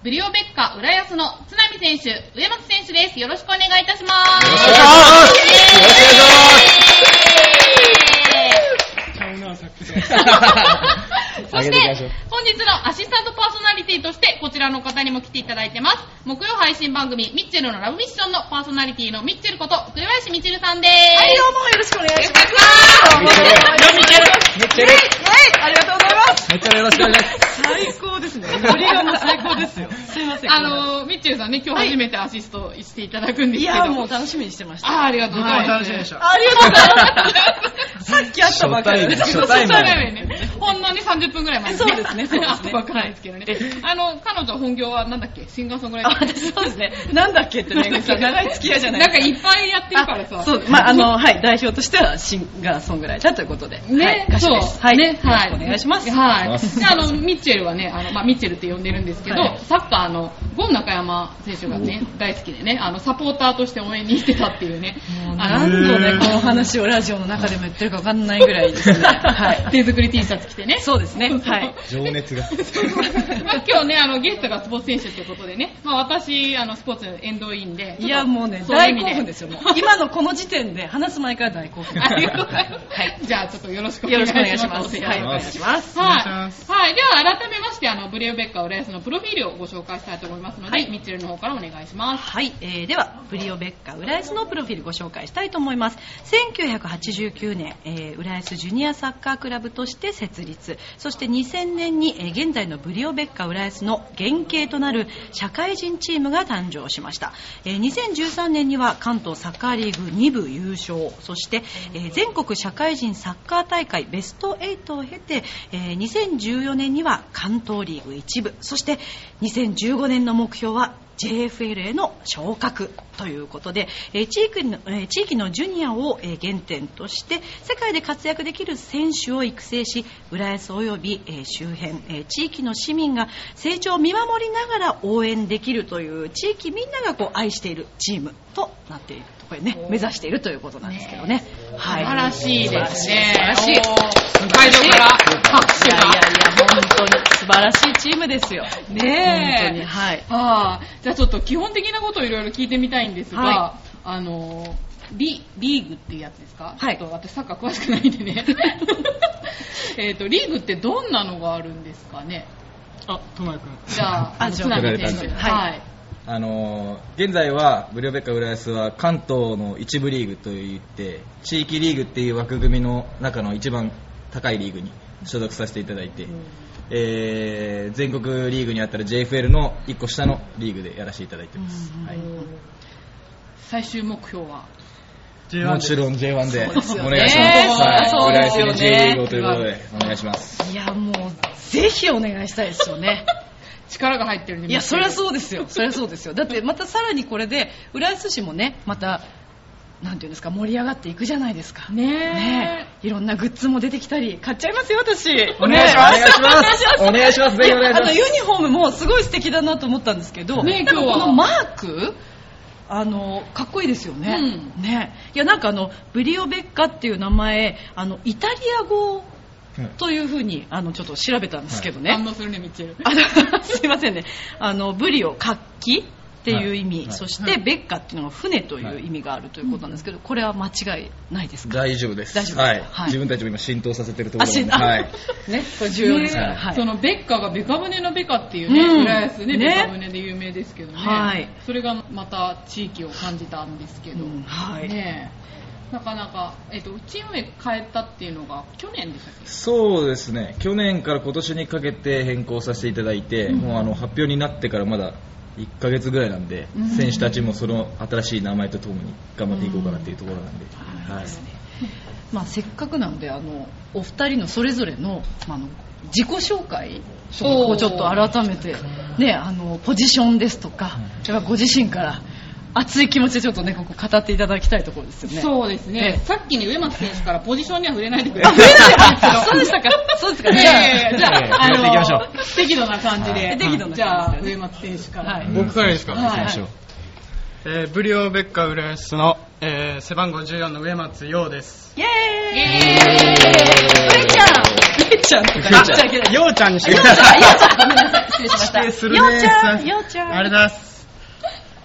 ブリオベッカ浦安の津波選手、上松選手です。よろしくお願いいたします。よろしくお願いしますイエーイちゃうな、さっきと。そし上げていきましょうて、本日のアシスタントパーソナリティとして、こちらの方にも来ていただいてます。木曜配信番組、ミッチェルのラブミッションのパーソナリティのミッチェルこと、栗林ミッチェルさんです。はい、どうもよろしくお願いします。よろしくお願いしますめっちゃるめっちゃるはい、ありがとうございます。めっちゃるよろしくお願いします。最高ですね。ノリがもう最高ですよ。すいません。あのー、ミッチェルさんね、今日初めてアシストしていただくんですけど。いや、もう楽しみにしてました。あーありがとうございます。はい楽しみでしたありがとうございます。さっき会ったばっかりです。初対面初対面ね。ほんのに30分くらい前に、そうですねそうですね会ったばっかりですけどね。あの、彼女本業はなんだっけ？シンガーソングライタあ、ー。そうですね。なんだっけってね、長い付き合いじゃないなんかいっぱいやってるからさ。あそう、まあ、あの、はい、代表としてはシンガーソングライターということで。ね、はい、歌手そうです。はい。ね、はい。お願いします。はい。で、あの、ミッチェルはね、あの、まあ、ミッチェルって呼んでるんですけど、はいサッカーの、ゴン中山選手がね、大好きでね、あの、サポーターとして応援に行ってたっていうね、もうあの、何度ね、この話をラジオの中でも言ってるか分かんないぐらいですね。はい。手作り T シャツ着てね。そうですね。はい。情熱が。まあ今日ね、あの、ゲストがスポーツ選手ってことでね、まあ私、あの、スポーツ沿道員で。いや、もうね、そういう意味大興奮ですよ。もう今のこの時点で話す前から大興奮。ありがとうございます。はい。じゃあ、ちょっとよろしくおよ願いしま。ろしくお願いしますす。はい、お願いします。はい。はい。では、改めまして、あの、ブレオベッカ浦安のプロフィールをご紹介したいと思いますので、はいミッチェルの方からお願いします。はい、えー、では、ブリオベッカ浦安のプロフィールご紹介したいと思います。1989年、えー、浦安ジュニアサッカークラブとして設立。そして2000年に、えー現在のブリオベッカ浦安の原型となる社会人チームが誕生しました。えー2013年には関東サッカーリーグ2部優勝。そして、えー全国社会人サッカー大会ベスト8を経て、えー2014年には関東リーグ1部。そして2015年の目標は JFL への昇格ということで、えー地域のえー地域のジュニアをえー原点として世界で活躍できる選手を育成し浦安及びえー周辺えー地域の市民が成長を見守りながら応援できるという地域みんながこう愛しているチームとなっているこれね目指しているということなんですけどね。はい、素晴らしいですね。素晴らしい。おー会場から拍手が。いやいやいや、本当に素晴らしいチームですよ。ねえ本当に、はい。ああ、じゃあちょっと基本的なことをいろいろ聞いてみたいんですが、はあの、リ、リーグっていうやつですか？はい。ちょっと私サッカー詳しくないんでね。えっと、リーグってどんなのがあるんですかね？あ、ともやくん。じゃあ、あ津波選手。はい。はい。あのー、現在はブリオベッカ浦安は関東の一部リーグといって地域リーグっていう枠組みの中の一番高いリーグに所属させていただいて、えー全国リーグにあったら JFL の1個下のリーグでやらせていただいてます、うん。はい最終目標は？もちろん J1 でお願いします、はい、そう浦安に J リーグをということでお願いします。いや、もう、ぜひお願いしたいですよね。力が入ってるいや、そりゃう。そうですよ。そりゃそうですよ。だって、またさらにこれで、浦安市もね、また、なんていうんですか、盛り上がっていくじゃないですか。ねねえ。いろんなグッズも出てきたり、買っちゃいますよ、私。お願いします。ねお願いします。お願いします。ぜひお願いします。あの、ユニフォームもすごい素敵だなと思ったんですけど、ねえ今日このマークあの、かっこいいですよね。うんねいや、なんかあの、ブリオベッカっていう名前、あの、イタリア語というふうに、あの、ちょっと調べたんですけどね。反応するね、ミッチェル。あの すいませんね。あの、ブリオ、活気っていう意味、はい。そして、ベッカっていうのが船という意味があるということなんですけど、これは間違いないですか？大丈夫です。大丈夫ですか？はい。はい。自分たちも今浸透させてるとこあ、ろなのではい。ね、これ重要です。から。ねはい。そのベッカがベカ舟のベカっていうね、うん。浦安ね、ね。ベカ舟で有名ですけどね、はい。それがまた地域を感じたんですけど、うん。はい。ねえ。なかなか、えっと、チーム名変えたっていうのが去年でしたっけ？そうですね。去年から今年にかけて変更させていただいて、もうあの発表になってからまだ1ヶ月ぐらいなんで、うん。選手たちもその新しい名前とともに頑張っていこうかなっていうところなんで、はい。まあ、せっかくなのであのお二人のそれぞれの,、まあ、あの自己紹介をちょっと改めて、ね、あのポジションですとか、それからご自身から熱い気持ちでちょっとね、ここ語っていただきたいところですよね。そうですね。ええさっきね、上松選手からポジションには触れないでくだあ、さい。そうでしたか。そうですか。じゃあ、いやいやいやじゃあ、いやいややっていきましょう適度な感じで。はい適度な感じでじゃあ、上松選手から。はい僕からですか、はい行きましょうえーブリオベッカ浦安の、えー背番号14の上松陽ですイェーイイエーイ上ちゃん上ちゃんとか言っちゃいけない。陽ちゃんにしてようちゃん、ようちゃん、ごめんなさい。失礼しました。否定するねようちゃん、ようちゃん。あれだす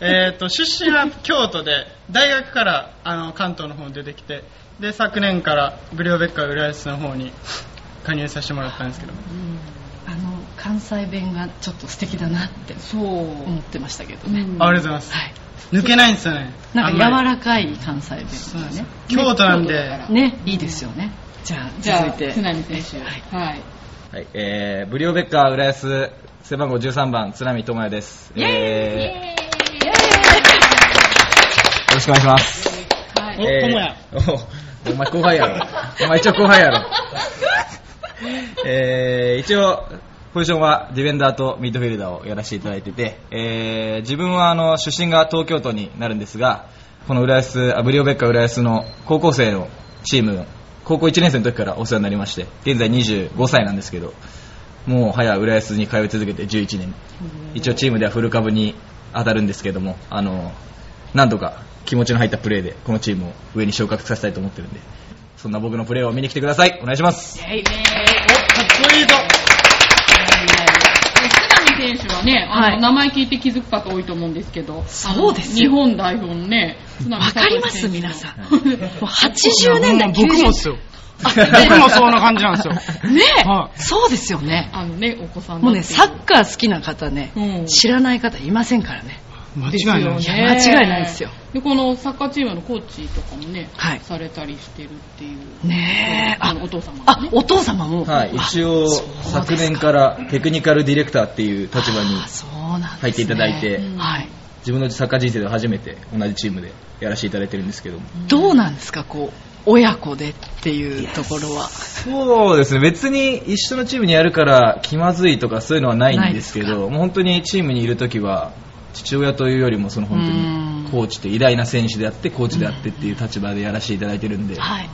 えっと出身は京都で大学からあの関東の方に出てきてで昨年からブリオベッカ浦安の方に加入させてもらったんですけどあの、関西弁がちょっと素敵だなってそう。思ってましたけどね。うんありがとうございます、はい。抜けないんですよねなんか柔らかい関西弁がね。京都なんでね、いいですよね。じゃあ、じゃあ、続いて。津波選手。はいはい。はい、えー、ブリオベッカー浦安背番号13番津波智也です。イェーイえー、しくお願いします。はい。お智也おお前後輩やろ。お前一応後輩やろ。えー、一応、ポジションはディフェンダーとミッドフィルダーをやらせていただいてて、えー、自分はあの出身が東京都になるんですが、この浦安、あブリオベッカ浦安の高校生のチーム、高校1年生の時からお世話になりまして、現在25歳なんですけど、もう早浦安に通い続けて11年。一応チームではフル株に当たるんですけども、あの、なんとか気持ちの入ったプレーでこのチームを上に昇格させたいと思ってるんで、そんな僕のプレーを見に来てください。お願いします。イェイかっこいいぞ選手はね、あの、はい名前聞いて気づく方多いと思うんですけど、そうです日本代表のね、わかります皆さん。もう80年代、僕もっす90よ僕もそんな感じなんですよねはそうですよね。あのね、お子さんだもうね、サッカー好きな方ね、うん知らない方いませんからね。間違いないですですよねいや間違いないですよ。で、このサッカーチームのコーチとかもね、はいされたりしてるっていう。ねえ。あのお父様がね、あお父様も。はい、あ一応昨年からテクニカルディレクターっていう立場に入っていただいてうんはい。自分のサッカー人生で初めて同じチームでやらせていただいてるんですけども。どうなんですか、こう、親子でっていうところは。そうですね、別に一緒のチームにやるから気まずいとかそういうのはないんですけど、もう本当にチームにいるときは、父親というよりもその本当うんにコーチって偉大な選手であって、コーチであってっていう立場でやらせていただいてるんで、はい。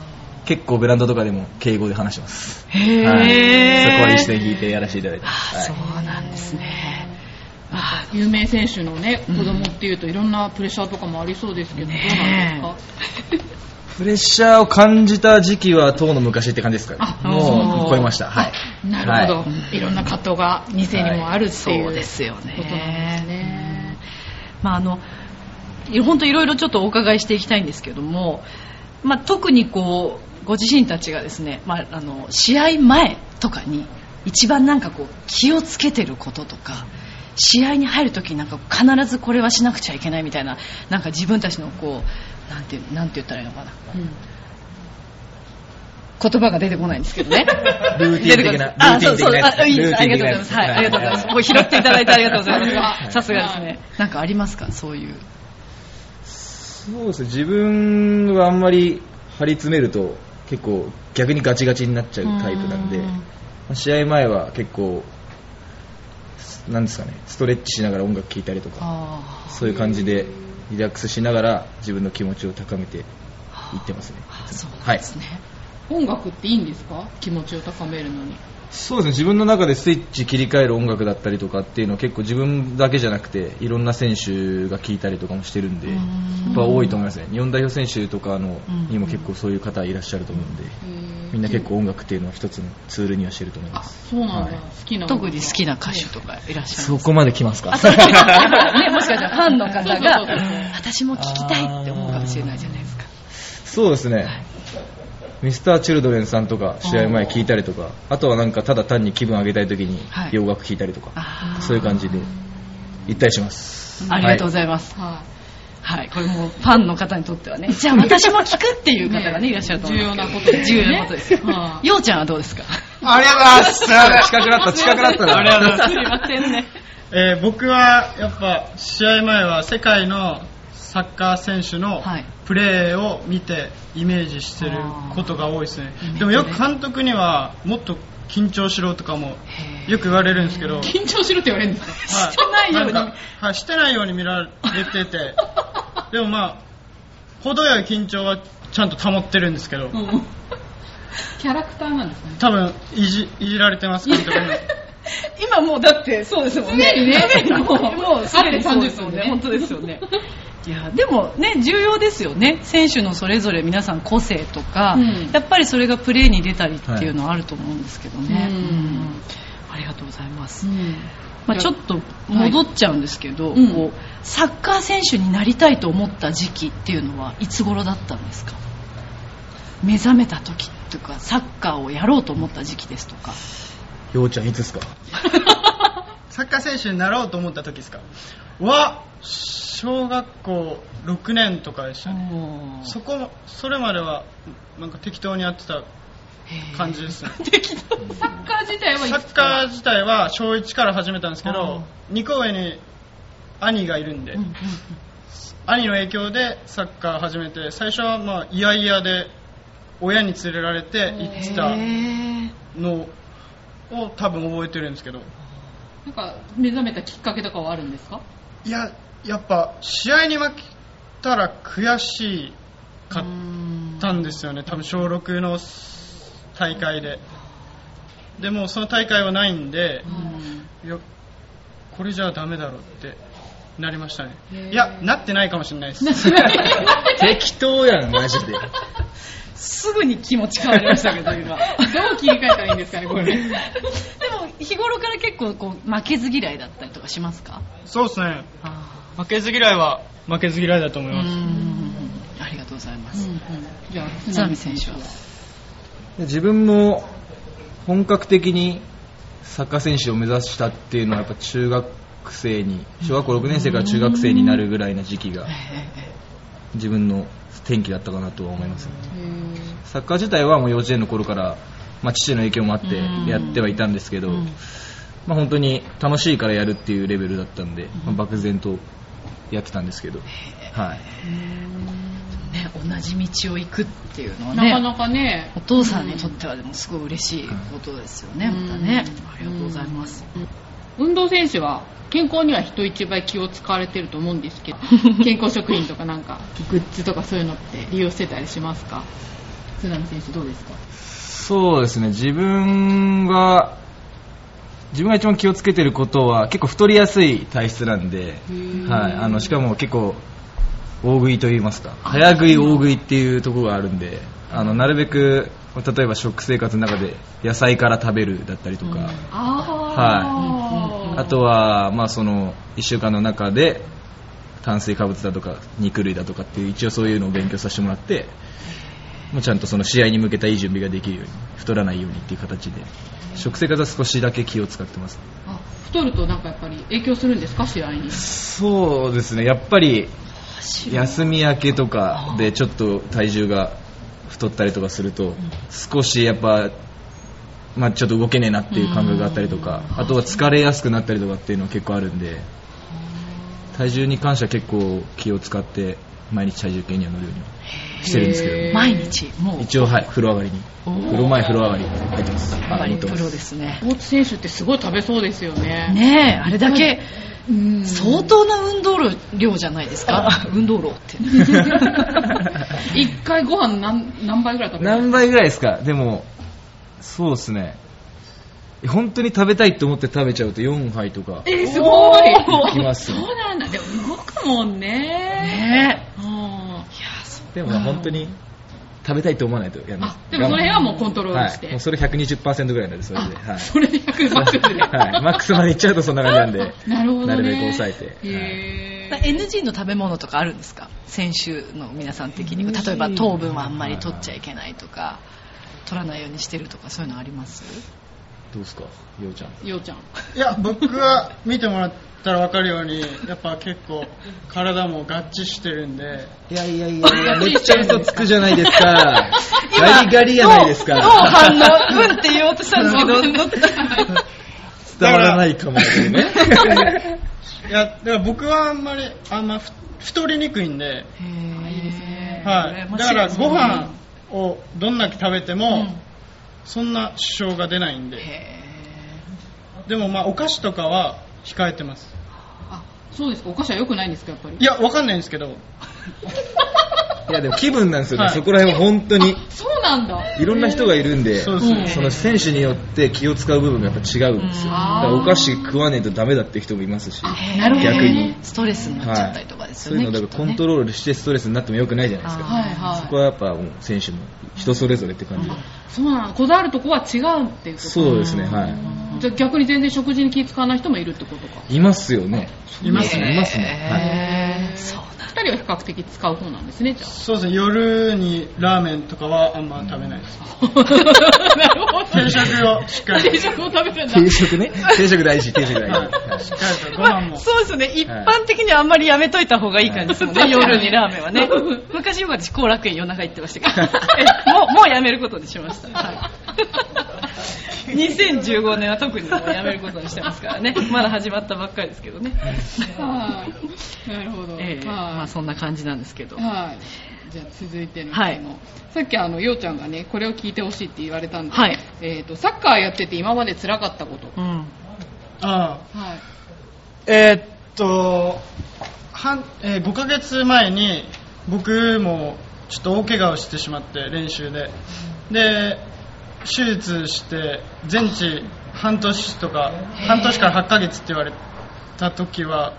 結構グラウンドとかでも敬語で話してます。へはい、ー。そこは一線引いてやらせていただいてます。あはいそうなんですね。あ有名選手のね、うん子供っていうといろんなプレッシャーとかもありそうですけど、どうなんですか？プレッシャーを感じた時期は当の昔って感じですか？もう超えました。はい。なるほど、はいい、ろんな葛藤が2世にもあるっていう、そうですよね。ね。まああの、本当いろいろちょっとお伺いしていきたいんですけども、まあ特にこう、ご自身たちがですね、まああの、試合前とかに一番なんかこう気をつけてることとか、試合に入るときなんか必ずこれはしなくちゃいけないみたいな、なんか自分たちのこう、なんて、なんて言ったらいいのかな。うん言葉が出てこないんですけどね。ルーティン的なあ、そうそう、あ、いいです。ありがとうございます。はい、ありがとうございます。もう拾っていただいてありがとうございます。さすがですね。なんかありますか？そういう。そうですね、自分はあんまり張り詰めると結構逆にガチガチになっちゃうタイプなんで、試合前は結構、なんですかね、ストレッチしながら音楽聴いたりとか、あそういう感じでリラックスしながら自分の気持ちを高めていってますね。あ、そうですね。音楽っていいんですか？気持ちを高めるのに。そうですね。自分の中でスイッチ切り替える音楽だったりとかっていうのは結構自分だけじゃなくていろんな選手が聴いたりとかもしてるんでうん。やっぱ多いと思いますね。日本代表選手とかのうん。にも結構そういう方いらっしゃると思うんでみんな結構音楽っていうのは一つのツールにはしてると思いまあ、すそうなんだ。はい。好きな特に好きな歌手とかいらっしゃるそこまで来ますか？ね、もしかしたらファンの方そうそうそうがそう、私も聞きたいって思うかもしれないじゃないですか。そうですねミスターチルドレンさんとか試合前聞いたりとかあとはなんかただ単に気分上げたい時にはい。洋楽聞いたりとかあー。そういう感じで行ったりします。ありがとうごいざいます。ははい、これもうファンの方にとってはね、じゃあ私も聞くっていう方がね、いらっしゃると思います。けど。重要なことです。ね重要なことです。はいようちゃんはどうですか？ありがとうございます。近くなった近くなったな。ありがとうございます。すいませんね。えー僕はやっぱ試合前は世界のサッカー選手のはい。プレーを見てイメージしてることが多いですね。でもよく監督にはもっと緊張しろとかもよく言われるんですけど、はいい。緊張しろって言われるんですかしてないように。はい、してないように見られてて。でもまあ程よい緊張はちゃんと保ってるんですけど、うん。キャラクターなんですかね。多分いじいじられてます監督に今もうだってそうですもんね。常にね。もう、もうすでにそうです30分ね。本当ですよね。いやでもね重要ですよね。選手のそれぞれ皆さん個性とか、うん。やっぱりそれがプレーに出たりっていうのはあると思うんですけどね、うんうん。ありがとうございます、うん。まあ、ちょっと戻っちゃうんですけど、うん。こうサッカー選手になりたいと思った時期っていうのはいつ頃だったんですか？目覚めた時とかサッカーをやろうと思った時期ですとか。ようちゃんいつですか？サッカー選手になろうと思った時ですか？は小学校6年とかでしたね。そこそれまではなんか適当にやってた感じですね。サッカー自体はいサッカー自体は小1から始めたんですけど2個上に兄がいるんで、兄の影響でサッカー始めて最初はまあいやいやで親に連れられて行ってたのを多分覚えてるんですけどなんか目覚めたきっかけとかはあるんですか？いややっぱ試合に負けたら悔しかったんですよね。多分小6の大会で。でもその大会はないんで、いやこれじゃダメだろうってなりましたね。いやなってないかもしれないです。適当やんマジですぐに気持ち変わりましたけど今。どう切り替えたらいいんですかねこれ。でも日頃から結構こう負けず嫌いだったりとかしますか？そうですね。負けず嫌いは負けず嫌いだと思います。ありがとうございます、じゃあ津波選手は？自分も本格的にサッカー選手を目指したっていうのはやっぱ中学生に小学校6年生から中学生になるぐらいの時期が自分の転機だったかなとは思いますね。サッカー自体はもう幼稚園の頃から、まあ、父の影響もあってやってはいたんですけど、まあ、本当に楽しいからやるっていうレベルだったんで、まあ漠然とやってたんですけど、はい、ね、同じ道を行くっていうのはねなかなかね。お父さんにとってはでもすごい嬉しいことですよね、うん。またね。ありがとうございます、運動選手は健康には人一倍気を使われてると思うんですけど 健康食品とかなんかグッズとかそういうのって利用してたりしますか？津波選手どうですか？そうですね。自分は自分が一番気をつけてることは結構太りやすい体質なんで、はい、あのしかも結構大食いと言いますか。早食い大食いっていうところがあるんであのなるべく例えば食生活の中で野菜から食べるだったりとか、ああとは、まあ、その1週間の中で炭水化物だとか肉類だとかっていう一応そういうのを勉強させてもらってもうちゃんとその試合に向けたいい準備ができるように太らないようにっていう形で食生活は少しだけ気を使ってます。あ太るとなんかやっぱり影響するんですか？試合に。そうですね。やっぱり休み明けとかでちょっと体重が太ったりとかすると少しやっぱまあ、ちょっと動けねえなっていう感覚があったりとかあとは疲れやすくなったりとかっていうのは結構あるんで体重に関しては結構気を使って毎日体重計には乗るようにはしてるんですけど。毎日？もう？一応はい風呂上がりに。風呂前風呂上がり入ってます。やっぱり。プロ乗ってます。ですね。スポーツ選手ってすごい食べそうですよね。ねえあれだけうん。相当な運動量じゃないですか？運動量って。一回ご飯何何杯ぐらい食べる何倍ぐらいですか？でもそうですね。本当に食べたいと思って食べちゃうと4杯とか。えー、すごい。いきますそうなんだ。でも動くもんね。ね。うん。でもまあ本当に食べたいと思わないとやめでもその辺はもうコントロールして。はい、もうそれ120%ぐらいなんでそれで、はい。それで100マックスで、はい、マックスまでいっちゃうとそんな感じなんで。なるほどね。なるべく抑えて、はい。NG の食べ物とかあるんですか？選手の皆さん的に。例えば糖分はあんまり取っちゃいけないとか取らないようにしてるとかそういうのあります？どうですか？ようちゃん。ようちゃん。いや僕は見てもらったら分かるようにやっぱ結構体も合致してるんで。いやいやいやいや めっちゃ嘘つくじゃないですか。ガリガリやないですか。どう反応？うんって言おうとしたんですけど。伝わらないかもしれないね。いやだから僕はあんまりあんまふ太りにくいんで、はい、だからご飯をどんだけ食べても、そんな支障が出ないんで。でもまあお菓子とかは控えてますそうです。かお菓子は良くないんですかやっぱり？いやわかんないんですけど。いやでも気分なんですよね、はい。そこら辺は本当に。そうなんだ。いろんな人がいるんで、そうですね。その選手によって気を使う部分がやっぱ違うんですよ。だからお菓子食わねえとダメだっていう人もいますし、なるほどね。逆に。ストレスになっちゃったりとかですよね。そういうのだからコントロロールしてストレスになってもよくないじゃないですか。はいはい。そこはやっぱもう選手も人それぞれって感じで。そうなの。こだわるとこは違うっていうこと。そうですね、はい。じゃあ逆に全然食事に気使わない人もいるってことか。いますよね。いますね。いますね。へー。そうなん二人は比較的使う方なんですねじゃそうですね。夜にラーメンとかはあんま食べないです。あ なるほど。定食をしっかり。定食を食べてんだ。定食ね。定食大事、定食大事。はい。しっかりとご飯も。そうですよね。一般的にはあんまりやめといた方がいい感じですもんね、はい。夜にラーメンはね。昔は私、後楽園夜中行ってましたけど、えもう、もうやめることにしました。はい、2015年は特にもうやめることにしてますからね。まだ始まったばっかりですけどね。はい。なるほど、ええ。まはあそんな感じなんですけど。い、はい、じゃあ続いてのはい。さっきあのようちゃんがねこれを聞いてほしいって言われたんで、はい。えー、とサッカーやってて今まで辛かったこと、うん。ああ。はい、えーっと半、えー5ヶ月前に僕もちょっと大怪我をしてしまって練習で。で手術して全治半年とか半年から8ヶ月って言われた時は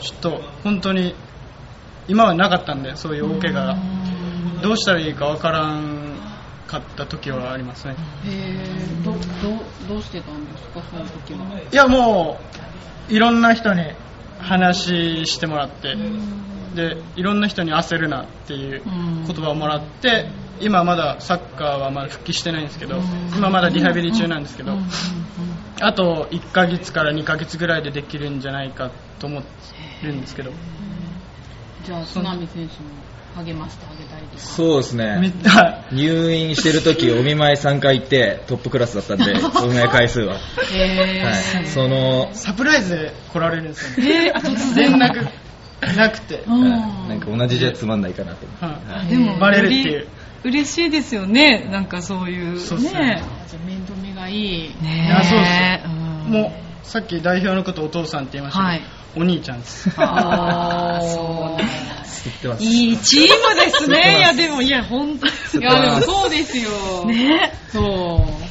ちょっと本当に今はなかったんでそういう大怪我が。どうしたらいいかわからんかった時はありますね。どどどうしてたんですかその時は。いやもういろんな人に話してもらってでいろんな人に焦るなっていう言葉をもらって今まだサッカーはまだ復帰してないんですけど今まだリハビリ中なんですけどあと1ヶ月から2ヶ月ぐらいでできるんじゃないかと思ってるんですけど。じゃあ津波選手も励ましてあげたりとか。そうですめね。入院してる時お見舞い3回行ってトップクラスだったんで、お見舞い回数は。へはい。その、サプライズで来られるんですよね。連絡。なくて、うん。はい。なんか同じじゃつまんないかなと思って。はい。でも、バレるっていう。嬉しいですよね。なんかそういう。そうね。ね。じゃあ面倒見がいい。ね。そうです。うん。もうさっき代表のことお父さんって言いましたけど、はいお兄ちゃんです。あー。そうね言ってます。いいチームですね。いや、でも、いや、本当いやでもそうですよ。ね。そう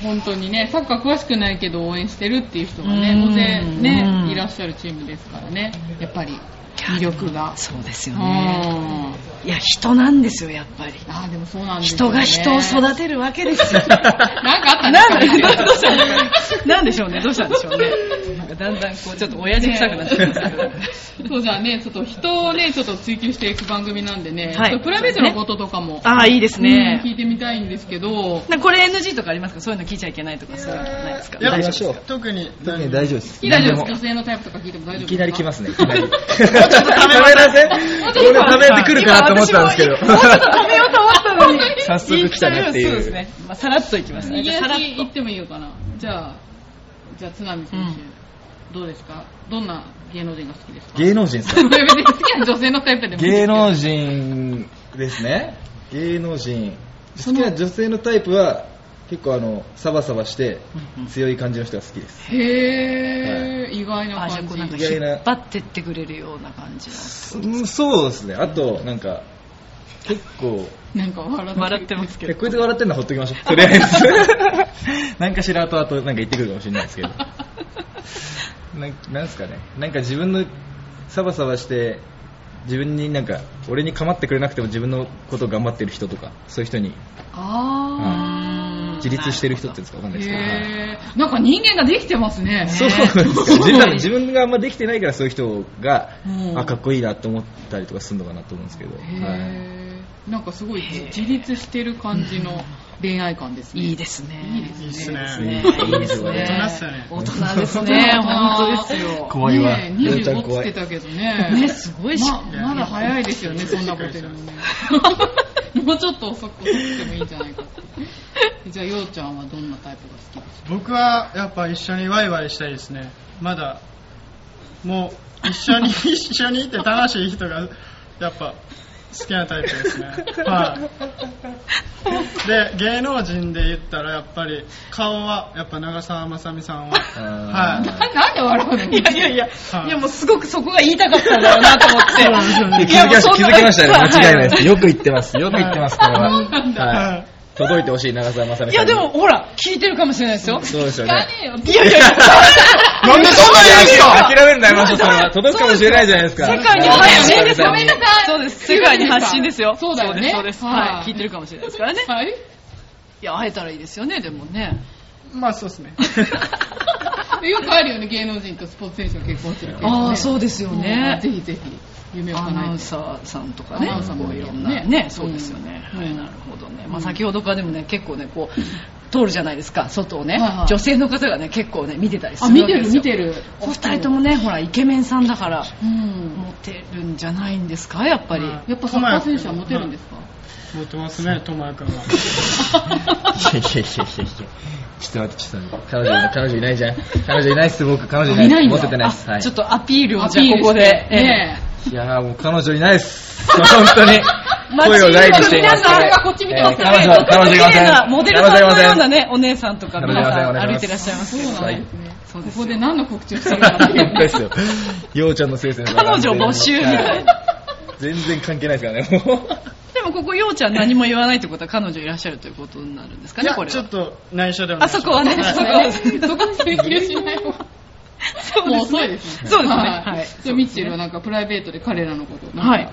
本当にね。サッカー詳しくないけど応援してるっていう人がねうん。大勢うん。ねいらっしゃるチームですからね。やっぱり魅力が。そうですようね。ん。いや、人なんですよ、やっぱり。あーでもそうなんですよ、ね、人が人を育てるわけですよ。なんかあったんなんで、ですかどうしたんですかなんでしょうね、どうしたんでしょうね。なんかだんだんこう、ちょっと親父臭くなってきましたけど。そうじゃあね、ちょっと人をね、ちょっと追求していく番組なんでね、はい。プライベートのこととかも、ああ、いいですね。うん。聞いてみたいんですけど、これ NG とかありますか？そういうの聞いちゃいけないとかそういうのないですか？いや大丈夫特に特に大丈夫です。いい大丈夫何です女性のタイプとか聞いても大丈夫ですか？いきなり来ますね、いきなり。食べません俺食べてくるかなと思ったんですけど。ももうちょっと止めようと思ったのに。早速来たねっていうそうですね。まあ、さらっといきますね。右さらっ足行ってもいいのかなじゃあ、じゃあ津波選手、どうですか？どんな芸能人が好きですか？芸能人ですか好きな女性のタイプでも芸能人ですね。芸能人。好きな女性のタイプは、結構あの、サバサバして強い感じの人が好きです。へー、意外なあ、じなんか感じ。引っ張ってってくれるような感じの。うんそうですね。あと、なんか、結構、なんか笑って笑ってますけど。えこいつが笑ってんのはほっときましょう。とりあえず。なんかしら後々なんか言ってくるかもしれないですけど。なんなんすかね。なんか自分のサバサバして、自分になんか、俺に構ってくれなくても自分のことを頑張ってる人とか、そういう人にあ自立してる人っていうんですかわかんー。ないですけど。なんか人間ができてますね。そうなんですか。自分自分があんまできてないからそういう人が、うんあ、かっこいいなって思ったりとかするのかなと思うんですけど。はいなんかすごい自立してる感じの恋愛観ですね。いいですね。いいですねねいいですね。大人っすよね大人ですね。本当ですよ。怖いわ。ねりょうちゃん25っ怖いつって。たけどね。ねすごいしままだ早いですよね、そんなことよりもね。もうちょっと遅く遅くてもいいんじゃないかって。じゃあ、ようちゃんはどんなタイプが好きですか？僕はやっぱ一緒にワイワイしたいですねまだもう一緒に 一緒にいて楽しい人がやっぱ好きなタイプですねはいで芸能人で言ったらやっぱり顔はやっぱ長澤まさみさんははななんで笑うの？いやいやいや、はいいやもうすごくそこが言いたかったんだろうなと思って。気づきました、気づきましたね。間違いないです。よ。よく言ってます。よく言ってます、これは。そうなんだは。はいい届いてほしい、長澤まさみさんに。いやでも、ほら、聞いてるかもしれないですよ。そうですよね。聞かねえよ。いやいやいや、なんでそんな言うんですか諦めるのやめましょう、それは。届くかもしれないじゃないですか。世界に発信ですごめんなさいそうです。世界に発信ですよ。そうだよねそうです、そうです。はいはい。聞いてるかもしれないですからね。はい。いや、会えたらいいですよね、でもね。まあそうですね よくあるよね、芸能人とスポーツ選手が結婚するああ、そうですよね。ぜひぜひ、夢をアナウン。サーさんとかね、アナウンサーもこういろんなねね、そうですよね。うんはい、なるほどね。まあ先ほどからでもね、結構ね、こう、通るじゃないですか、外をねはいはい。女性の方がね、結構ね、見てたりすあ、見てるるわけですよ。見てる。お二人ともね、ほら、イケメンさんだから、うん。モテるんじゃないんですか、やっぱり。はいやっぱサッカー選手はモテるんですか？持ってますね智也君は いやいやいやいや。ちょっと待って、ちょっと待って。彼女いない、彼女いないじゃん。彼女いないっす、僕。彼女いない。いない持ててないっす。はい。ちょっとアピールをアじゃあここで。ねいやーもう彼女いないっす。本当に。街声を大にしています。皆さんがこっち見てますえー彼女、彼女いません。モデルさんのようなね、お姉さんとか皆さん歩いてらっしゃいますけどそうなんですね。ここで何の告知をしてるのかって いう本当ですよ。ようちゃんのせいですね。彼女募集みたいなはい全然関係ないですからね、もう。でもここ、ようちゃん何も言わないってことは彼女いらっしゃるということになるんですかね、これは。ちょっと内緒でもあそこはね、そこは。そこに請求しない方が。もう遅いですね。そうですねはいはいじゃあミッチェルはなんかプライベートで彼らのこと、なんかはい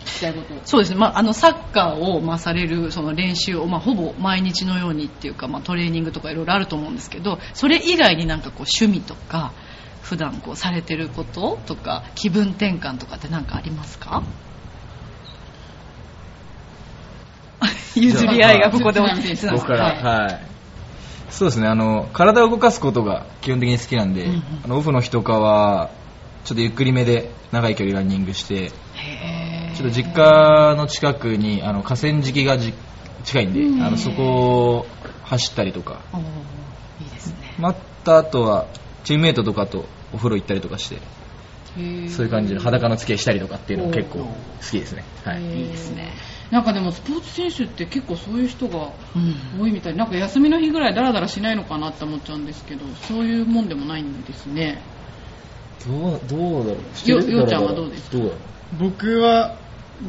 聞きたいこと。そうですね、まあ、あのサッカーを、まあ、されるその練習を、まあ、ほぼ毎日のようにっていうか、まあ、トレーニングとかいろいろあると思うんですけどそれ以外になんかこう趣味とか普段こうされてることとか気分転換とかって何かありますか？譲り合いがここで起きてじゃあ僕から、はい。そうですね、あの、体を動かすことが基本的に好きなんで、うんうん。あのオフの日とかは、ちょっとゆっくりめで長い距離ランニングして、ちょっと実家の近くにあの河川敷がじ近いんで、うん。あのそこを走ったりとか、いいですね。またあとはチームメイトとかとお風呂行ったりとかして、そういう感じで裸の付き合いしたりとかっていうのが結構好きですね。はい。いいですねなんかでもスポーツ選手って結構そういう人がうん。多いみたい。なんか休みの日ぐらいダラダラしないのかなって思っちゃうんですけどそういうもんでもないんですね。どうどうだろうよようちゃんはどうですか？どうだろう？僕は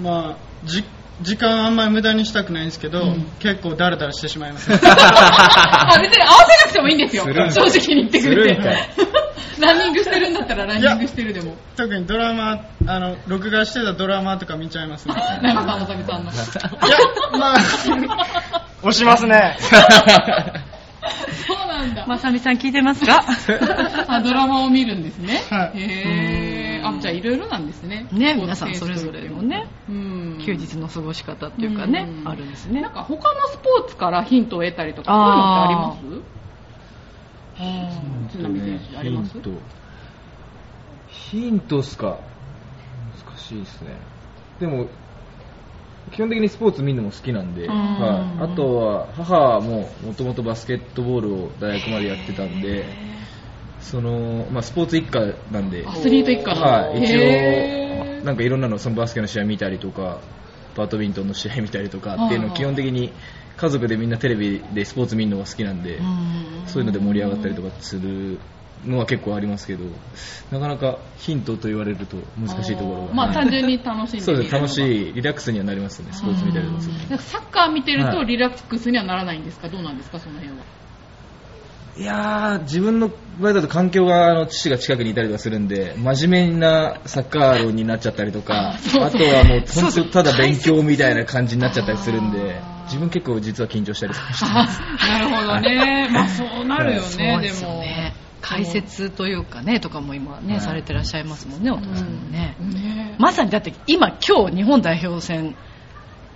まあじ時間あんまり無駄にしたくないんですけど、うん。結構ダラダラしてしまいます。あ別に合わせなくてもいいんですよ。正直に言ってくれてランニングしてるんだったらランニングしてるでも。特にドラマあの録画してたドラマとか見ちゃいますね。なんかまさみさんのいやまあ。押しますね。そうなんだ。まさみさん聞いてますか？あドラマを見るんですね。はい。へえあじゃあいろいろなんですね。ね皆さんそれぞれのねうん。休日の過ごし方っていうかねうん。あるんですね。なんか他のスポーツからヒントを得たりとかそういうのってあります？津波選手ありますヒント。ヒントっすか？難しいですね。でも基本的にスポーツ見るのも好きなんで、ん。はい、あとは母ももともとバスケットボールを大学までやってたんでその、まあ、スポーツ一家なんで。アスリート一家はい、一応なんかいろんなのそのバスケの試合見たりとかバドミントンの試合見たりとかっていうのを基本的に家族でみんなテレビでスポーツ見るのが好きなんで、そういうので盛り上がったりとかするのは結構ありますけどなかなかヒントと言われると難しいところが。まあ単純に楽しんでそうです楽しいいリラックスにはなりますねスポーツ見たりとかするサッカー見てるとはい。リラックスにはならないんですか？どうなんですかその辺は。いやー自分の場合だと環境があの父が近くにいたりとかするんで真面目なサッカー論になっちゃったりとかあとはもう本当ただ勉強みたいな感じになっちゃったりするんで自分結構実は緊張したりとかしてます。なるほどね。まあそうなるよねでも。ね。解説というかねとかも今ね、はい。されてらっしゃいますもんねお父さんもね、ねまさにだって今今日日本代表戦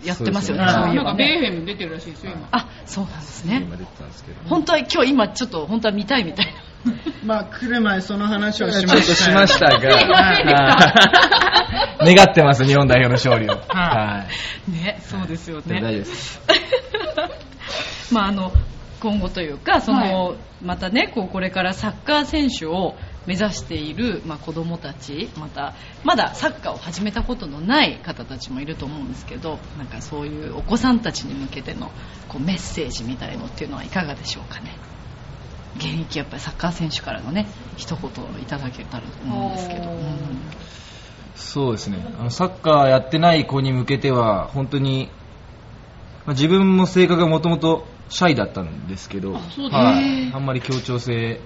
やってますよねそうですね。なんかベーヘム出てるらしいですよ今。あそうなんですね。今出てたんですけど本当は今日今ちょっと本当は見たいみたいな まあ来る前その話をしちょっとましたしましたが。はい。願ってます日本代表の勝利を。はい。ねそうですよね。大丈夫です。まああの今後というかその、はまたねこうこれからサッカー選手を目指している、まあ、子供たちまたまだサッカーを始めたことのない方たちもいると思うんですけどなんかそういうお子さんたちに向けてのこうメッセージみたいのっていうのはいかがでしょうかね現役やっぱりサッカー選手からのね一言いただけたらと思うんですけど、う。んそうですね。あのサッカーやってない子に向けては本当に、まあ自分も性格がもともとシャイだったんですけどあはい、あんまり協調性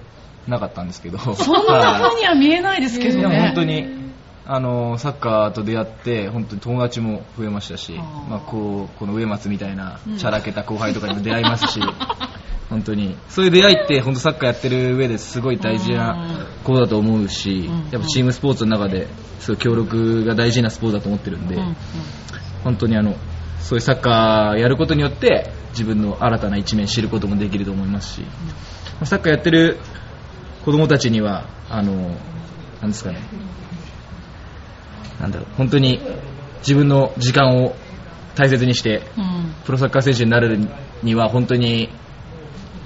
なかったんですけど。そんな風には見えないですけどでもね本当にあのサッカーと出会って本当に友達も増えましたしまあ、こうこの植松みたいなチャラけた後輩とかにも出会いますし、本当に。そういう出会いって本当サッカーやってる上ですごい大事なことだと思うしうん。やっぱチームスポーツの中ですごい協力が大事なスポーツだと思ってるんで、本当にあのそういうサッカーやることによって自分の新たな一面知ることもできると思いますし、サッカーやってる子供たちにはあのですかね。なんだろう本当に自分の時間を大切にしてうん。プロサッカー選手になるには本当に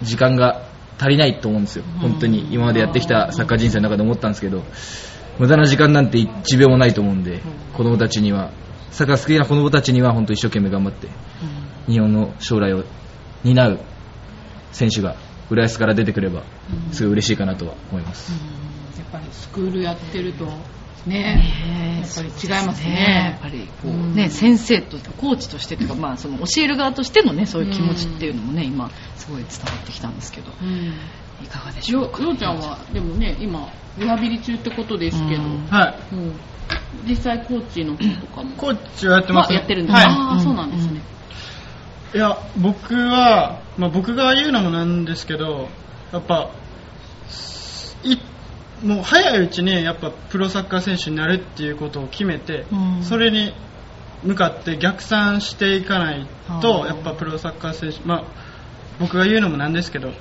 時間が足りないと思うんですよ、本当に。今までやってきたサッカー人生の中で思ったんですけど、無駄な時間なんて1秒もないと思うんで、子供たちには、サッカー好きな子供たちには本当一生懸命頑張って、日本の将来を担う選手が浦安から出てくれば、すごい嬉しいかなとは思います。やっぱりスクールやってるとね。ねやっぱり違いますね。やっぱりこう、うん。ね先生としてコーチとしてというか、まあ、その教える側としてのねそういう気持ちっていうのもね、今すごい伝わってきたんですけどうん。いかがでしょうよか？ようちゃんはでもね今リハビリ中ってことですけど、ううん。んはい。実際コーチの方とかも、コーチはやってます、まあやってるんですはい。ああそうなんですね、いや僕は、まあ、僕が言うのもなんですけどやっぱいもう早いうちにやっぱプロサッカー選手になるっていうことを決めて、うん。それに向かって逆算していかないとやっぱプロサッカー選手、まあ、僕が言うのもなんですけど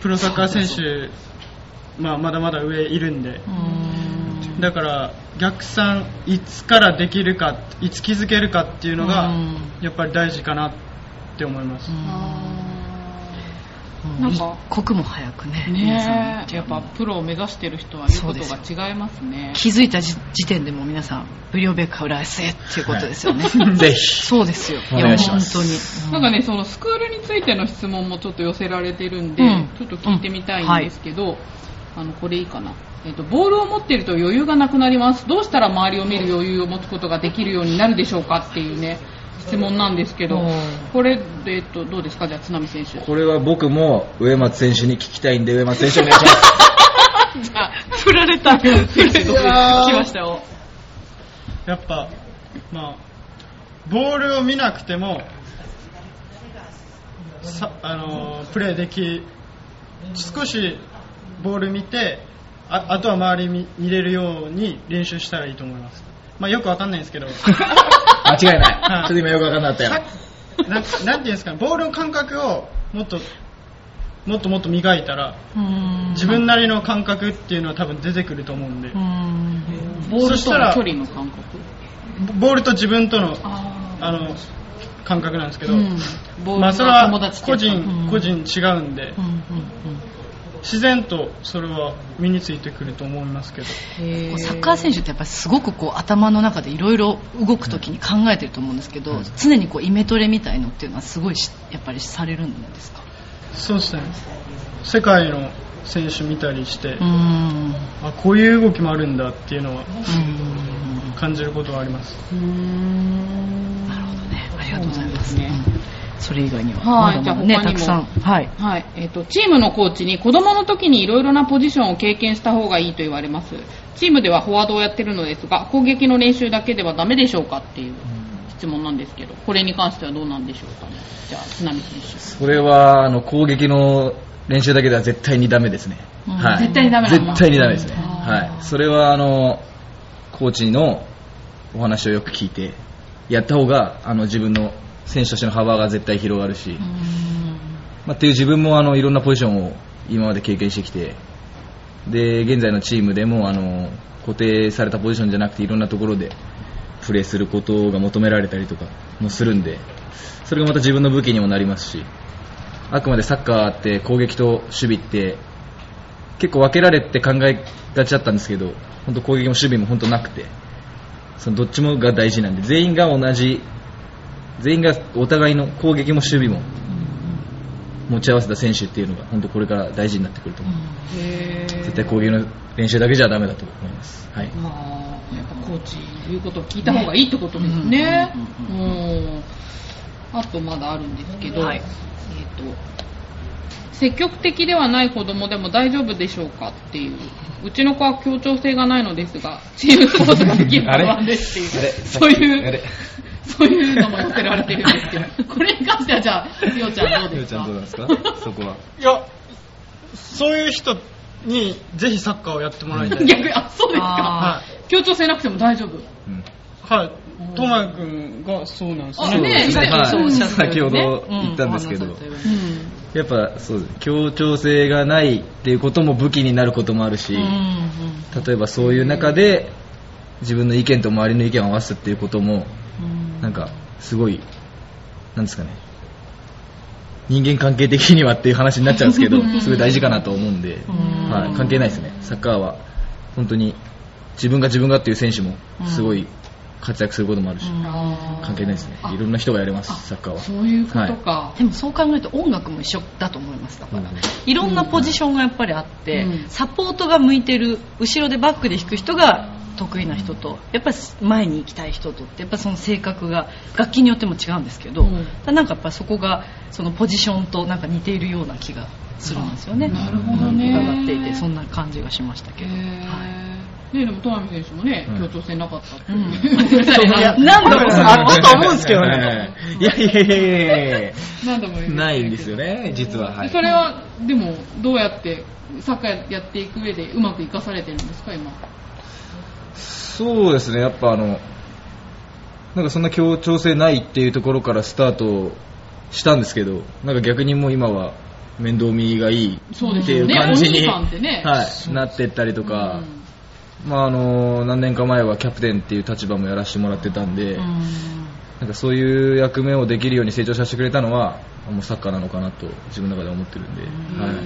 プロサッカー選手、まあ、まだまだ上いるんで。うん。だから逆算いつからできるかいつ気づけるかっていうのがうん。やっぱり大事かなって思います、うんなんか。一刻も早くねねえ。やっぱプロを目指してる人は言うことが違いますね。気づいた時時点でもう皆さんブリオベッカ浦安へっていうことですよね、ぜひ。そうですよ。お願いします。や本当に、なんかね、そのスクールについての質問もちょっと寄せられてるんで、うん。ちょっと聞いてみたいんですけど、あの、これいいかな。えっ、と、ボールを持っていると余裕がなくなります。どうしたら周りを見る余裕を持つことができるようになるでしょうかっていうね、質問なんですけどこれ、えっ、と、どうですか？じゃあ、津波選手。これは僕も植松選手に聞きたいんで、植松選手お願いします。じゃあ振られた先生どうぞやー来ましたよやっぱ、まあ、ボールを見なくてもさ、あのープレーでき少しボール見てああとは周り見見れるように練習したらいいと思います、まあ、よくわかんないんですけど。間違いない。はい。ちょっと今よくわかんなかったよ。ななんていうんですかね。ボールの感覚をもっともっともっと磨いたら自分なりの感覚っていうのは多分出てくると思うんで。ボールとの距離の感覚。ボールと自分とのああの感覚なんですけど、うん。ボールまあそれは個人個人違うんで。うんうん自然とそれは身についてくると思いますけど。サッカー選手ってやっぱりすごくこう頭の中でいろいろ動くときに考えてると思うんですけど、うん。常にこうイメトレみたいのっていうのはすごいしやっぱりされるんですか？そうですね。世界の選手見たりして、うあこういう動きもあるんだっていうのはうん。感じることはあります。うーん。なるほどね。ありがとうございます。ねうんそれ以外にははいまだまだねじゃあ他にもたくさんはいはい、えっ、と、チームのコーチに子供の時にいろいろなポジションを経験した方がいいと言われます。チームではフォワードをやってるのですが、攻撃の練習だけではダメでしょうかっていう質問なんですけど、これに関してはどうなんでしょうかね？じゃあ、津波選手。それはあの攻撃の練習だけでは絶対にダメですね。うんはい。絶対にダメ絶対にダメですね。はい。それはあのコーチのお話をよく聞いてやった方があの自分の選手としての幅が絶対広がるし、まあ、っていう自分もあのいろんなポジションを今まで経験してきてで現在のチームでもあの固定されたポジションじゃなくていろんなところでプレーすることが求められたりとかもするんでそれがまた自分の武器にもなりますしあくまでサッカーって攻撃と守備って結構分けられて考えがちだったんですけど本当攻撃も守備も本当なくてそのどっちもが大事なんで全員が同じ全員がお互いの攻撃も守備も持ち合わせた選手っていうのが本当これから大事になってくると思う、へー。絶対攻撃の練習だけじゃダメだと思います、はい、まあ、やっぱコーチ言うことを聞いた方がいいってことですね。うん。あとまだあるんですけど、はい。えっ、と、積極的ではない子供でも大丈夫でしょうかっていう。うちの子は協調性がないのですが、チームスポーツができる不安ですっていう。そういうそういうのも寄せられてるんですけど、これに関してはじゃあ、ようちゃんどうですか？ゆうちゃんどうですか？そこは。いやそういう人にぜひサッカーをやってもらいたい。逆に、あ、そうですか？は。協調性なくても大丈夫？うん。はい。トマ君がそうなんですあねね。そうね。先ほど言ったんですけど。やっぱそう協調性がないっていうことも武器になることもあるし、うん例えばそういう中で自分の意見と周りの意見を合わせるっていうこともうんなんかすごいなんですかね。人間関係的にはっていう話になっちゃうんですけどすごい大事かなと思うんで、ん。はい、関係ないですね。サッカーは本当に自分が自分がっていう選手もすごい活躍することもあるし、関係ないですね。あいろんな人がやれますサッカーは。そういうことか。でもそう考えると音楽も一緒だと思いますだから、うん。いろんなポジションがやっぱりあって、うん。サポートが向いてる後ろでバックで弾く人が得意な人とやっぱり前に行きたい人とってやっぱその性格が楽器によっても違うんですけど、うん。なんかやっぱそこがそのポジションとなんか似ているような気がするんですよね。なるほどね。伺っていてそんな感じがしましたけど、はい。ねでも、戸上選手もね、うん。協調性なかったってう。ん。何度もあったと思うんですけどね。いやいやいやいやいや。何度もないんですよね実は、はい、それは、でも、どうやって、サッカーやっていく上でうまくいかされてるんですか、今？そうですね。やっぱあのなんかそんな協調性ないっていうところからスタートしたんですけどなんか逆にもう今は面倒見がいいっていう。感じに、お兄さんってね。はい、なってったりとか、うん。まああの何年か前はキャプテンっていう立場もやらせてもらってたんで、なんかそういう役目をできるように成長させてくれたのはもうサッカーなのかなと自分の中で思ってるんで、へーはい。なる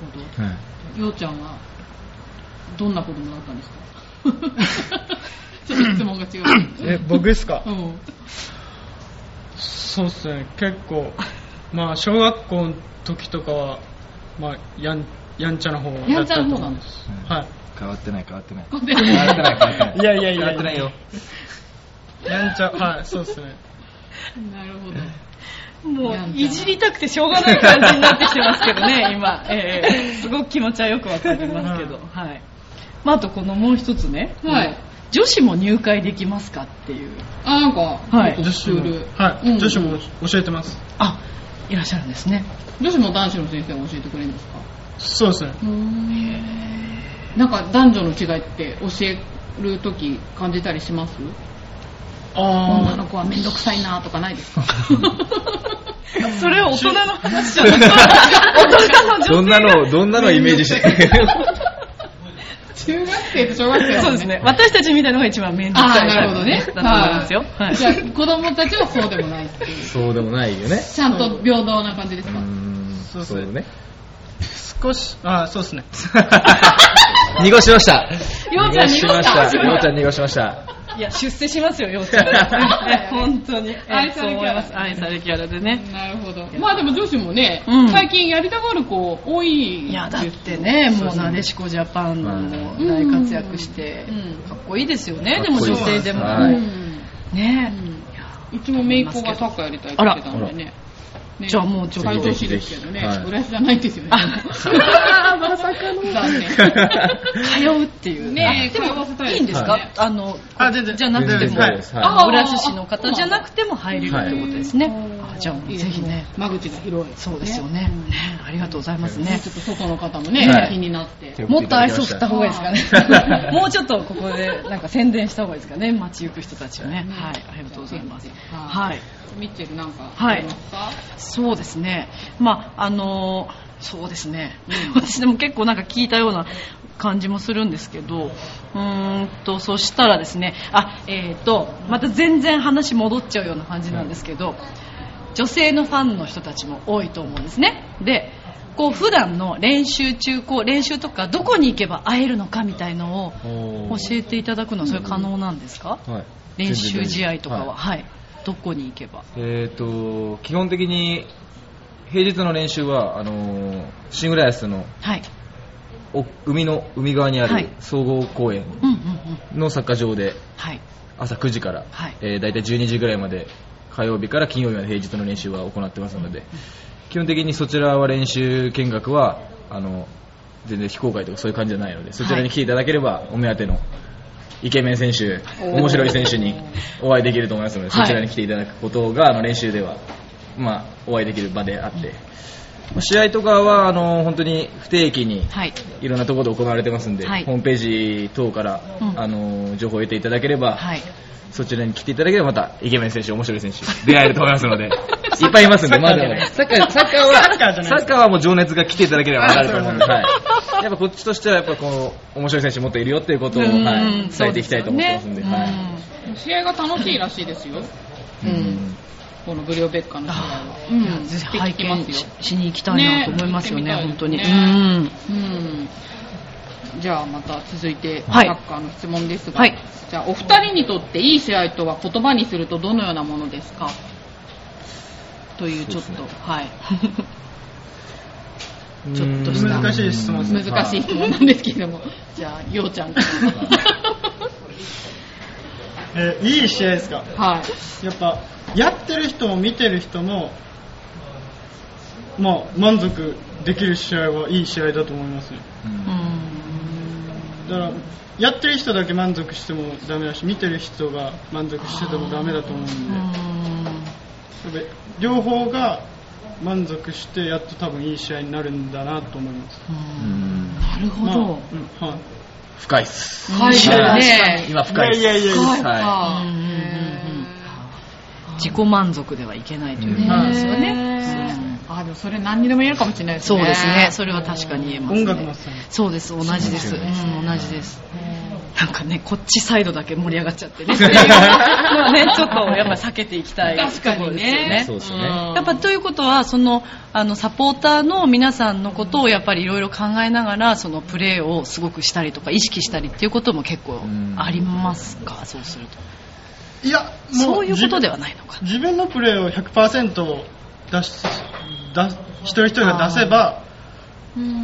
ほど。はい。ようちゃんは、どんな子供だったんですか？ちょっと質問が違う。え僕ですか？うん。そうですね。結構まあ小学校の時とかはまあやんやんちゃな方だったと思う。んんです。はい。変わってない変わってない。変わってない。変わってないいやいやい。や変わってないよ。やんちゃはいそうですね。なるほど。もういじりたくてしょうがない感じになってきてますけどね、今、ええ。すごく気持ちはよくわかりますけど、はい。まあ、あとこのもう一つね、はい。女子も入会できますかっていう、あ、なんか、はい。女子も。はい、うん。女子も教えてます。あ、いらっしゃるんですね。女子も男子の先生が教えてくれるんですか？そうですね。なんか男女の違いって教えるとき感じたりします？女あの子はめんどくさいなとかないですか？それは大人の話じゃなくて、大人の女性どんなのどんなのイメージして中学生と小学生はそうですね。私たちみたいなのが一番面倒くああ、さいなるほどね。だと思いますよ。はい。じゃあ、子供たちはそうでもないっていう。そうでもないよね。ちゃんと平等な感じですか？うーん。そうそうね。少しあそうですね。濁しました。ようちゃん濁しまし濁した。たようちゃん濁しましたいや、出世しますよ、ようちゃん。ね 本当に。愛されキャラ愛されキャラでね。なるほど。まあでも女子もね、うん。最近やりたがる子多いいや、だってね、もうなでしこジャパンのもう大活躍してうん、かっこいいですよね、でも女性でも。はい。うん。ねうちも姪っ子がサッカーやりたいって言ってたんでね。ねじゃあもうちょっと最女子ですけどねはい。浦安じゃないんですよね。まさかの。残念。通うっていう。ねでも通わせたいいいんですか？あの、あ全然じゃなくてもはいあ浦安市の方じゃなくても入れるってことですね。はいあじゃあぜひね。間口が広い。そうですよね。ねありがとうございますねね。ちょっと外の方もね、はい気になって。もっと愛想振った方がいいですかはね。もうちょっとここでなんか宣伝した方がいいですかね。街行く人たちはね。はい、ありがとうございます。はいはい。ミッチェルなんかはい。ありますか？そうですね。まあ、あのーそうですね。私でも結構なんか聞いたような感じもするんですけど、うーんと、そしたらですね、あ、えっ、と、また全然話戻っちゃうような感じなんですけど、女性のファンの人たちも多いと思うんですね。で、こう普段の練習中こう練習とかどこに行けば会えるのかみたいのを教えていただくのはそれ可能なんですか、はい。練習試合とかは、ははいどこに行けば？えー、と基本的に平日の練習はあのー新浦安のはい。お海の海側にあはい。る総合公園うんうんうん。のサッカー場ではい。朝9時から、はい。えー、大体12時ぐらいまで火曜日から金曜日まで平日の練習は行ってますので基本的にそちらは練習見学はあの全然非公開とかそういう感じじゃないのでそちらに来ていただければお目当てのイケメン選手面白い選手にお会いできると思いますので、はい。そちらに来ていただくことがあの練習では、まあ、お会いできる場であって、まあ試合とかはあの本当に不定期にはい。いろんなところで行われてますんで、はい。ホームページ等から、うん。あの情報を得ていただければ、はいそちらに来ていただければまたイケメン選手、面白い選手出会えると思いますので、いっぱいいますんで、まだまだ。サッカー、サッカーは、サッカーはもう情熱が来ていただければわかると思うんで、はい。やっぱこっちとしてはやっぱこう面白い選手もっといるよっていうことを、うんはい、伝えていきたいと思ってますんで、はい。試合が楽しいらしいですよ。うん。このブリオベッカの試合は。うん。ぜひ拝見聞きますよ。ししに行きたいなと思いますよねね。本当に、うん。うん。じゃあまた続いて、はい。サッカーの質問ですが、はい。じゃあお二人にとっていい試合とは言葉にするとどのようなものですか？というちょっと、ね。はい。ちょっとした。難しい質問ですね。難しい質問なんですけれども、じゃあ、ようちゃんから。えーいい試合ですか？はい。やっぱやってる人も見てる人もまあ満足できる試合はいい試合だと思いますね。うんだからやってる人だけ満足してもダメだし見てる人が満足しててもダメだと思うんで。両方が満足してやっと多分いい試合になるんだなと思います。うん。なるほまあど、うんはい。深いっす。はいですね。今深いっす。いやいやいや自己満足ではいけないといううんことですよね、ねあ、でもそれ何にでも言えるかもしれないですね。そうですね。それは確かに言えますね。音楽もそう。そうです。同じです、そうですうん、同じです。なんかねこっちサイドだけ盛り上がっちゃってね。っていうのはねちょっとやっぱ避けていきたい確かにね。そうですね。やっぱということはそのあのサポーターの皆さんのことをやっぱりいろいろ考えながらそのプレーをすごくしたりとか意識したりっていうことも結構んありますか？そうするといやもそういうことではないのか。自分のプレーを100%出し出一人一人が出せば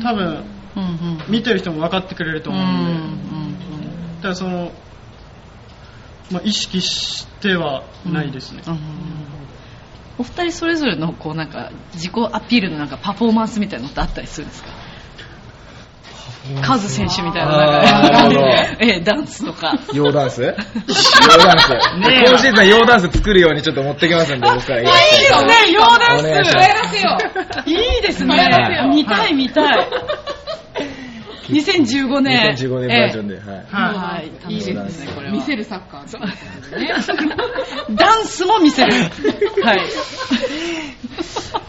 多分うんうん。見てる人も分かってくれるとうん思うんで、うんただその、まあ、意識してはないですね、うん。お二人それぞれのこうなんか自己アピールのなんかパフォーマンスみたいなのってあったりするんですか？カズ選手みたいななんかあーなるほど。ええダンスとか。ヨーダンス？ヨーダンス。ねえ。今シーズンはヨーダンス作るようにちょっと持ってきますんで、僕からいいですねヨーダンスい。いいですね。はい見たい。見たい。2015年。2015年バージョンでで、はい。はい。いいですねこれは。見せるサッカー。ね。ダンスも見せる。はい。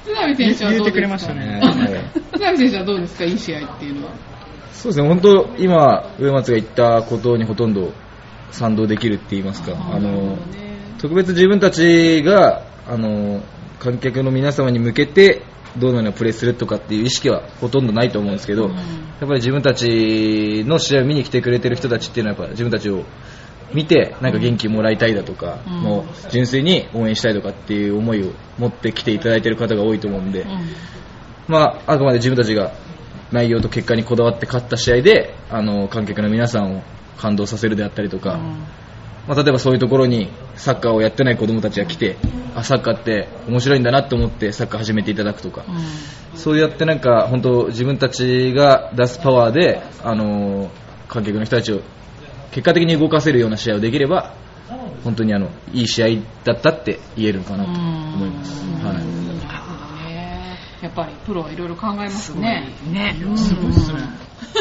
津波選手は言ってくれどうですかましたね、はい津波選手はどうですか？いい試合っていうのは。そうですね、本当、今、上松が言ったことにほとんど賛同できるって言いますか、あの特別自分たちがあの観客の皆様に向けてどのようなプレーするとかっていう意識はほとんどないと思うんですけど、やっぱり自分たちの試合を見に来てくれてる人たちっていうのはやっぱ自分たちを見てなんか元気もらいたいだとか、うん。もう純粋に応援したいとかっていう思いを持ってきていただいている方が多いと思うんで、まあ、あくまで自分たちが内容と結果にこだわって勝った試合であの観客の皆さんを感動させるであったりとか、まあ、例えばそういうところにサッカーをやってない子供たちが来てあサッカーって面白いんだなと思ってサッカー始めていただくとか、そうやってなんか本当自分たちが出すパワーであの観客の人たちを結果的に動かせるような試合をできれば本当にあのいい試合だったって言えるのかなと思います。はい。ねやっぱりプロはいろいろ考えますね。ねすごいっすね。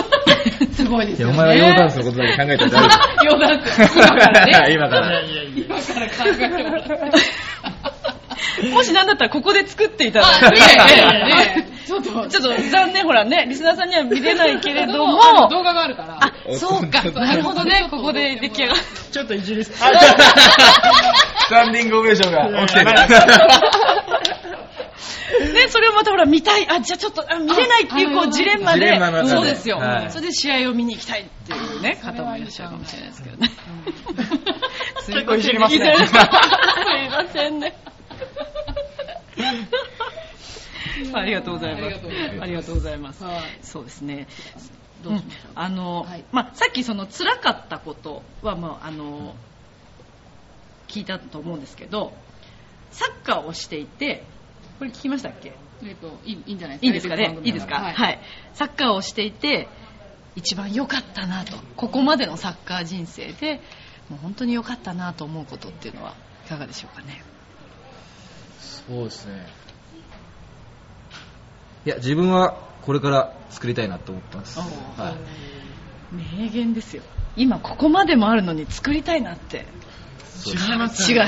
すごいですよね。お前はヨーダンスのことだけ考えてたらダヨーダンス。今から今から。今から考えてもらって。もしなんだったらここで作っていただいて、ねえねえ ちょっと、ちょっと残念ほらね、リスナーさんには見れないけれども、動画があるから。あ、そうか、なるほどね、ここで出来上がる。ちょっといじりす。スタンディングオベーションが起きてる。ねね、それをまたほら見たい、あ、じゃあちょっとあ見れないっていうこあうジレンマでジレンマの中、でそうですよ、はいそれで試合を見に行きたいっていうね、方もいらっしゃるかもしれないですけどね。すいません結構いじりますねすいませんね。ありがとうございます。ありがとうございます。はいそうですね。どうしましょうあの、はいまあ、さっきその辛かったことは、まあ、あの聞いたと思うんですけどサッカーをしていてこれ聞きましたっけ？えっと、いいいいんじゃないいいですかテレビ番組ねいいですか、ははい。いサッカーをしていて一番良かったなと。ここまでのサッカー人生でもう本当に良かったなと思うことっていうのはいかがでしょうかね？そうですね。いや自分はこれから作りたいなと思ってます、はい、名言ですよ。今ここまでもあるのに作りたいなって違います。違う。い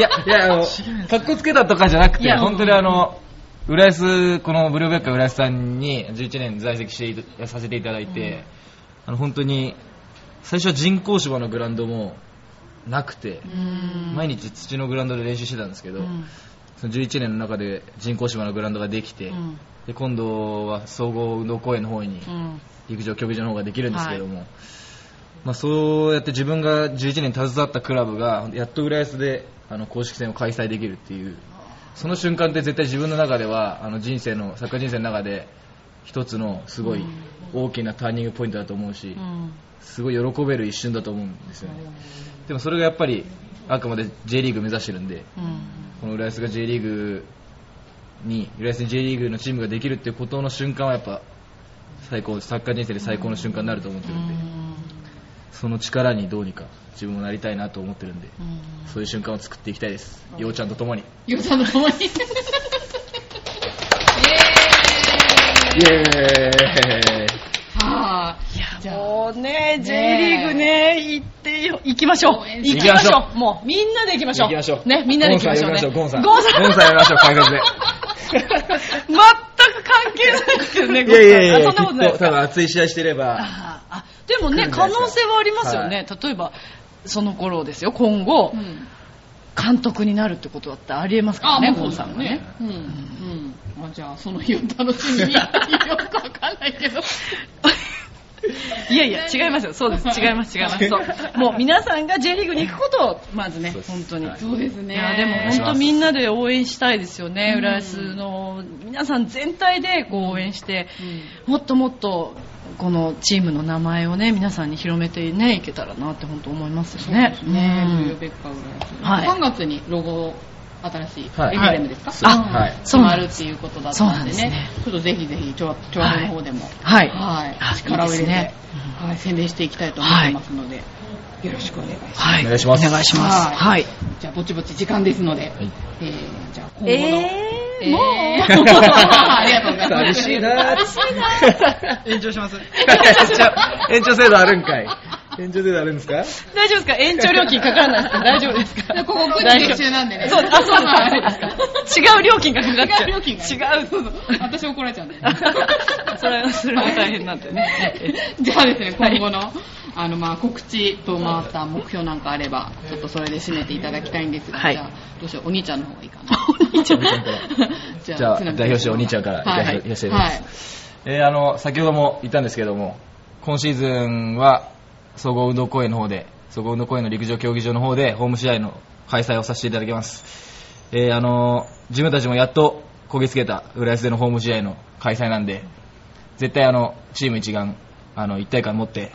や、いや、あの、かっこつけたとかじゃなくて、本当にあの、浦安、このブルーベッカ浦安さんに11年在籍していたさせていただいて、あの、本当に、最初は人工芝のグラウンドもなくて、毎日土のグラウンドで練習してたんですけど、うん。その11年の中で人工芝のグラウンドができて、うん。で今度は総合運動公園の方にうん。陸上競技場の方ができるんですけども、まあ、そうやって自分が11年携わったクラブがやっと浦安であの公式戦を開催できるっていうその瞬間って絶対自分の中ではあの人生のサッカー人生の中で一つのすごい大きなターニングポイントだと思うしうん。すごい喜べる一瞬だと思うんですよね。でもそれがやっぱりあくまで J リーグ目指してるんでうん。この浦安が J リーグに浦安に J リーグのチームができるっていうことの瞬間はやっぱ最高サッカー人生で最高の瞬間になると思ってるんで、その力にどうにか自分もなりたいなと思ってるんで、そういう瞬間を作っていきたいです、ようちゃんと共に。よさの共に。イエーイはいやもうね、J リーグね、行ってよ、行きましょう。応援行きましょう。もう、みんなで行きましょう。行きましょう。ね、みんなで行きましょうね。ゴンさんゴンさん。ゴンさんやりましょう、開発で。全く関係ないですけどね、いやいやいや、ゴンさんあそんなことないきっと多分熱い試合してれば、でもね、可能性はありますよね。例えば、その頃ですよ、今後い。う、ん。監督になるってことだってありえますからあ、ね、もうゴンさがねそうさんがね。。うん。うん。あじゃあ、その日を楽しみに。よくわかんないけど。いやいや、違いますよ。そうです。違います、違います。そう。もう皆さんが J リーグに行くことを、まずね本当に。はいそうですね。いやでも本当みんなで応援したいですよね、浦安の皆さん全体でこう応援して、もっともっとこのチームの名前をね皆さんに広めてねいけたらなって本当思いますよね。ねうんブルーベッカー浦安。はい。3月にロゴ、新しいはい。エンブレムですか、そうあはい。決まるっていうことだったんでそうなんですね。ね。ちょっとぜひぜひ、ちょちょわの方でも、はい。はい。あ力を入れて、いいですね。はい、宣伝していきたいと思ってますので、よろしくお願いします。はい、お願いします。はい。はい。じゃあ、ぼちぼち時間ですので、い。えー、じゃあ、今後の、えー、もう、えーありがとうございます。寂しいなー延長します。延長延長制度あるんかい延長制度あるんですか？大丈夫ですか？延長料金かからないですか？大丈夫ですか？ここ9時撤収なんでね。そう、あ、そうですか？違う料金がかかっちゃう。違う料金が違う。そうそう。私怒られちゃうんで。それは、それは大変なんでね。じゃあですね、今後の、あの、まあ、告知と回った目標なんかあれば、ちょっとそれで締めていただきたいんですが、はいじゃあ、どうしよう、お兄ちゃんの方がいいかな？お兄ちゃんじ じゃあ代表してお兄ちゃんからはい代表してはい。えーあの先ほども言ったんですけども今シーズンは総合運動公園の方で総合運動公園の陸上競技場の方でホーム試合の開催をさせていただきます、えーあの自分たちもやっとこぎつけた浦安でのホーム試合の開催なんで絶対あのチーム一丸あの一体感持って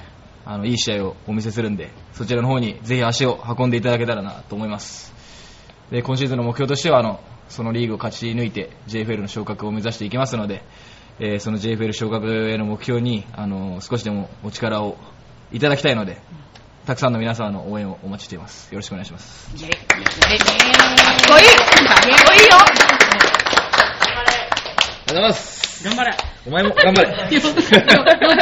あのいい試合をお見せするんでそちらの方にぜひ足を運んでいただけたらなと思います。で今シーズンの目標としてはあのそのリーグを勝ち抜いて JFL の昇格を目指していきますので、えーその JFL 昇格への目標にあの少しでもお力をいただきたいのでたくさんの皆様の応援をお待ちしています。よろしくお願いします。かっこいいかっこいいよ。ありがとうございます。頑張れ。お前も頑張れ。ち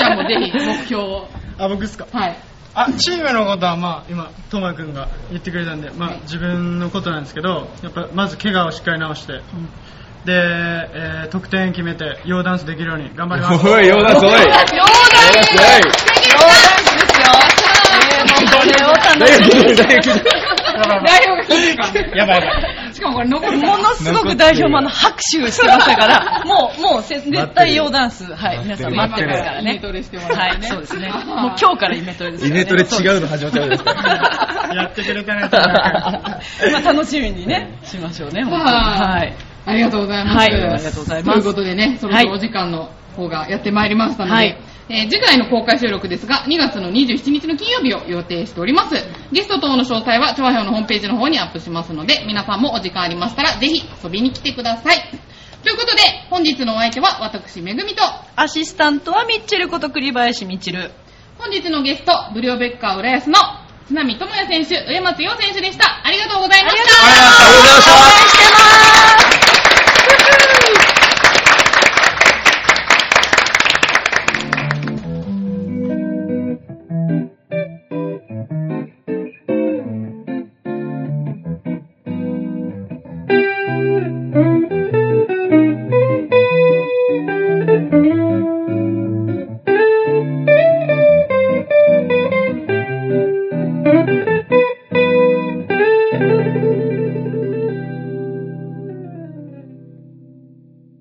ゃんもぜひ目標を。あ、僕ですか？はい。あ、チームのことはまあ今、トマ君が言ってくれたんで、まあ自分のことなんですけど、やっぱまず怪我をしっかり治して、で、えー得点決めて、ヨーダンスできるように頑張ります。おいヨーダンスおい。ヨーダンス。ヨーえーもうこれを楽しみに。代表が聞いてるからね。やばいやばい。しかもこれ残るものすごく代表もあの拍手してましたから、もう、もうせ絶対用ダンス、はい、皆さん待ってますからね。イメトレしてもらはい、ってね。そうですね。もう今日からイメトレです。イメトレ違うの始まっちゃうんですかやってくれたね、まあ楽しみにね、しましょうね。ははいい。ありがとうございます。はいありがとうございますということでね、そろそろお時間の方がやってまいりましたので、はいえー次回の公開収録ですが、2月の27日の金曜日を予定しております。ゲスト等の詳細は、調和表のホームページの方にアップしますので、皆さんもお時間ありましたら、ぜひ遊びに来てください。ということで、本日のお相手は、私、めぐみと、アシスタントはミッチェルこと栗林ミッチェル。本日のゲスト、ブリオベッカー浦安の津波智也選手、上松陽選手でした。ありがとうございましたありがとうございました Mm-hmm.